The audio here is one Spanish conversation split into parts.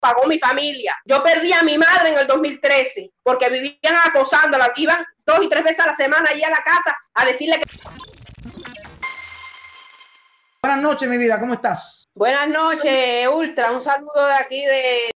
pagó mi familia. Yo perdí a mi madre en el 2013 porque vivían acosándola. Iban dos y tres veces a la semana allí a la casa a decirle que... Buenas noches, mi vida, ¿cómo estás? Buenas noches, Ultra. Un saludo de aquí de,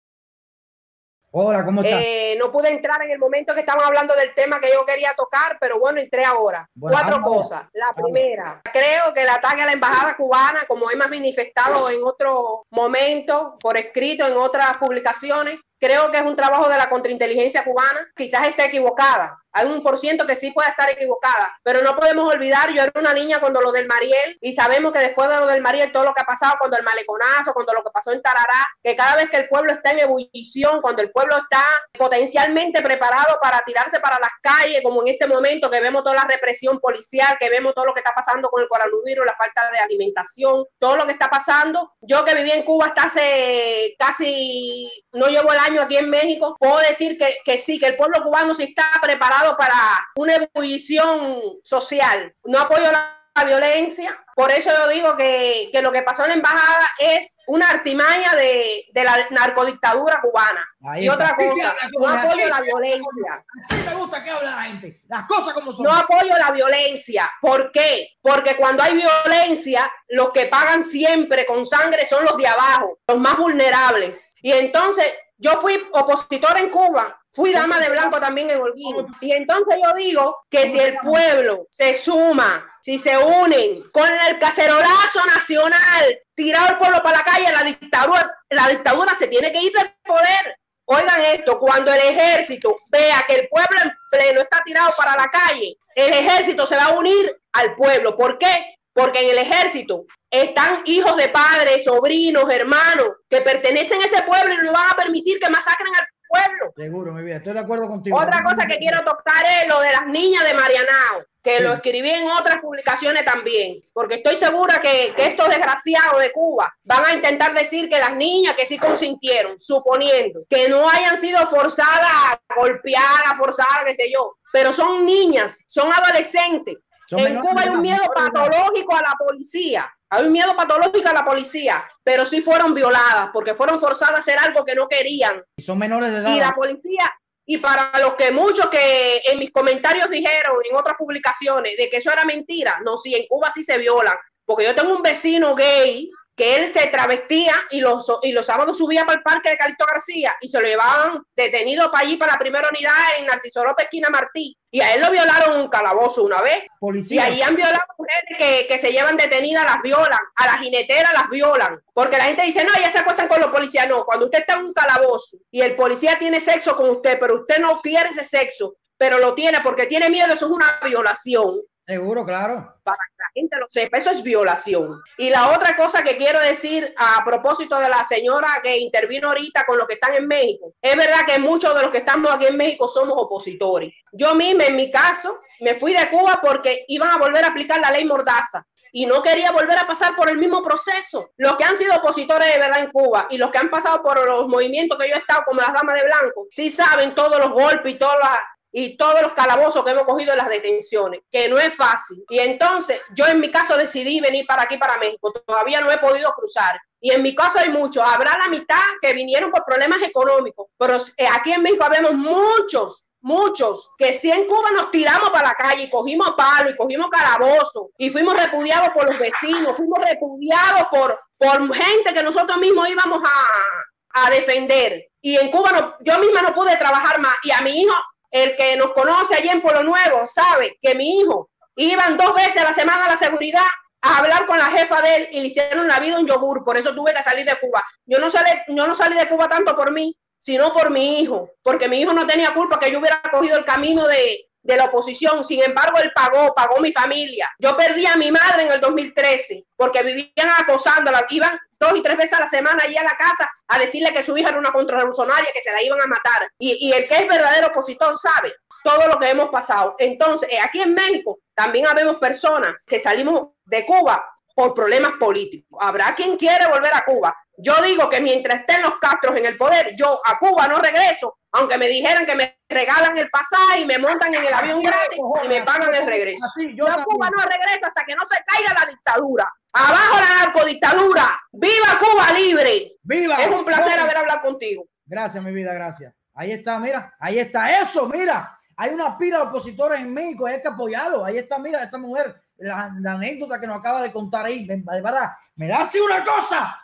Hola, ¿cómo estás? Eh, no pude entrar en el momento que estaban hablando del tema que yo quería tocar, pero bueno, entré ahora. Cuatro cosas. La primera, creo que el ataque a la embajada cubana, como hemos manifestado en otro momento, por escrito en otras publicaciones, creo que es un trabajo de la contrainteligencia cubana. Quizás esté equivocada, hay un por ciento que sí puede estar equivocada, pero no podemos olvidar, yo era una niña cuando lo del Mariel y sabemos que después de lo del Mariel, todo lo que ha pasado, cuando el maleconazo, cuando lo que pasó en Tarará, que cada vez que el pueblo está en ebullición, cuando el pueblo está potencialmente preparado para tirarse para las calles, como en este momento que vemos toda la represión policial, que vemos todo lo que está pasando con el coronavirus, la falta de alimentación, todo lo que está pasando. Yo que viví en Cuba hasta hace casi, no llevo el año aquí en México, puedo decir que, que sí, que el pueblo cubano sí está preparado para una ebullición social. No apoyo la violencia. Por eso yo digo que, lo que pasó en la embajada es una artimaña de, la narcodictadura cubana. y otra cosa, no apoyo la violencia. Sí me gusta que hable la gente. Las cosas como son. No apoyo la violencia. ¿Por qué? Porque cuando hay violencia, los que pagan siempre con sangre son los de abajo, los más vulnerables. Y entonces yo fui opositor en Cuba, fui dama de blanco también en Holguín. Y entonces yo digo que si el pueblo se suma, si se unen con el cacerolazo nacional, tirar el pueblo para la calle, la dictadura, la dictadura se tiene que ir del poder. Oigan esto, cuando el ejército vea que el pueblo en pleno está tirado para la calle, el ejército se va a unir al pueblo. ¿Por qué? Porque en el ejército están hijos de padres, sobrinos, hermanos, que pertenecen a ese pueblo y no van a permitir que masacren al pueblo. Seguro, mi vida, estoy de acuerdo contigo. Otra cosa que quiero tocar es lo de las niñas de Marianao, que lo escribí en otras publicaciones también, porque estoy segura que, que, estos desgraciados de Cuba van a intentar decir que las niñas que sí consintieron, suponiendo que no hayan sido forzadas, golpeadas, forzadas, qué sé yo, pero son niñas, son adolescentes en Cuba hay un miedo patológico a la policía. Hay un miedo patológico a la policía, pero sí fueron violadas porque fueron forzadas a hacer algo que no querían. Y son menores de edad. Y la policía, y para los que muchos que en mis comentarios dijeron en otras publicaciones de que eso era mentira, no, sí, en Cuba sí se violan. Porque yo tengo un vecino gay que él se travestía y los, y los sábados subía para el parque de Calixto García y se lo llevaban detenido para allí, para la primera unidad en Narciso López, esquina Martí. Y a él lo violaron un calabozo una vez. Policía. Y ahí han violado mujeres que, que, se llevan detenidas, las violan. A las jineteras las violan. Porque la gente dice, no, ya se acuestan con los policías. No, cuando usted está en un calabozo y el policía tiene sexo con usted, pero usted no quiere ese sexo, pero lo tiene porque tiene miedo, eso es una violación. Seguro, claro. Para que la gente lo sepa, eso es violación. Y la otra cosa que quiero decir a propósito de la señora que intervino ahorita con los que están en México, es verdad que muchos de los que estamos aquí en México somos opositores. Yo misma, en mi caso, me fui de Cuba porque iban a volver a aplicar la ley Mordaza y no quería volver a pasar por el mismo proceso. Los que han sido opositores de verdad en Cuba y los que han pasado por los movimientos que yo he estado, como las damas de blanco, sí saben todos los golpes y todas las y todos los calabozos que hemos cogido en las detenciones, que no es fácil. Y entonces yo en mi caso decidí venir para aquí, para México. Todavía no he podido cruzar. Y en mi caso hay muchos. Habrá la mitad que vinieron por problemas económicos, pero eh, aquí en México vemos muchos muchos, que si en Cuba nos tiramos para la calle y cogimos palo y cogimos calabozo y fuimos repudiados por los vecinos, fuimos repudiados por, por gente que nosotros mismos íbamos a, a defender. Y en Cuba no, yo misma no pude trabajar más y a mi hijo el que nos conoce allí en Pueblo Nuevo sabe que mi hijo iban dos veces a la semana a la seguridad a hablar con la jefa de él y le hicieron la vida un yogur, por eso tuve que salir de Cuba. Yo no, salí, yo no salí de Cuba tanto por mí, sino por mi hijo, porque mi hijo no tenía culpa que yo hubiera cogido el camino de, de la oposición. Sin embargo, él pagó, pagó mi familia. Yo perdí a mi madre en el 2013 porque vivían acosándola. Iban dos y tres veces a la semana allí a la casa a decirle que su hija era una contrarrevolucionaria, que se la iban a matar. Y, y el que es verdadero opositor sabe todo lo que hemos pasado. Entonces, eh, aquí en México también habemos personas que salimos de Cuba por problemas políticos. Habrá quien quiere volver a Cuba. Yo digo que mientras estén los Castros en el poder, yo a Cuba no regreso aunque me dijeran que me regalan el pasaje y me montan en el avión gratis y me pagan el regreso. yo Cuba no regreso hasta que no se caiga la dictadura. Abajo la narcodictadura. ¡Viva Cuba libre! ¡Viva! Es un placer haber hablado contigo. Gracias, mi vida, gracias. Ahí está, mira, ahí está eso, mira. Hay una pila de opositores en México, hay que apoyarlo. Ahí está, mira, esta mujer, la, anécdota que nos acaba de contar ahí, de verdad, me da así una cosa.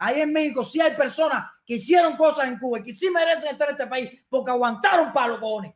Ahí en México sí hay personas que hicieron cosas en Cuba y que sí merecen estar en este país porque aguantaron palo, cojones.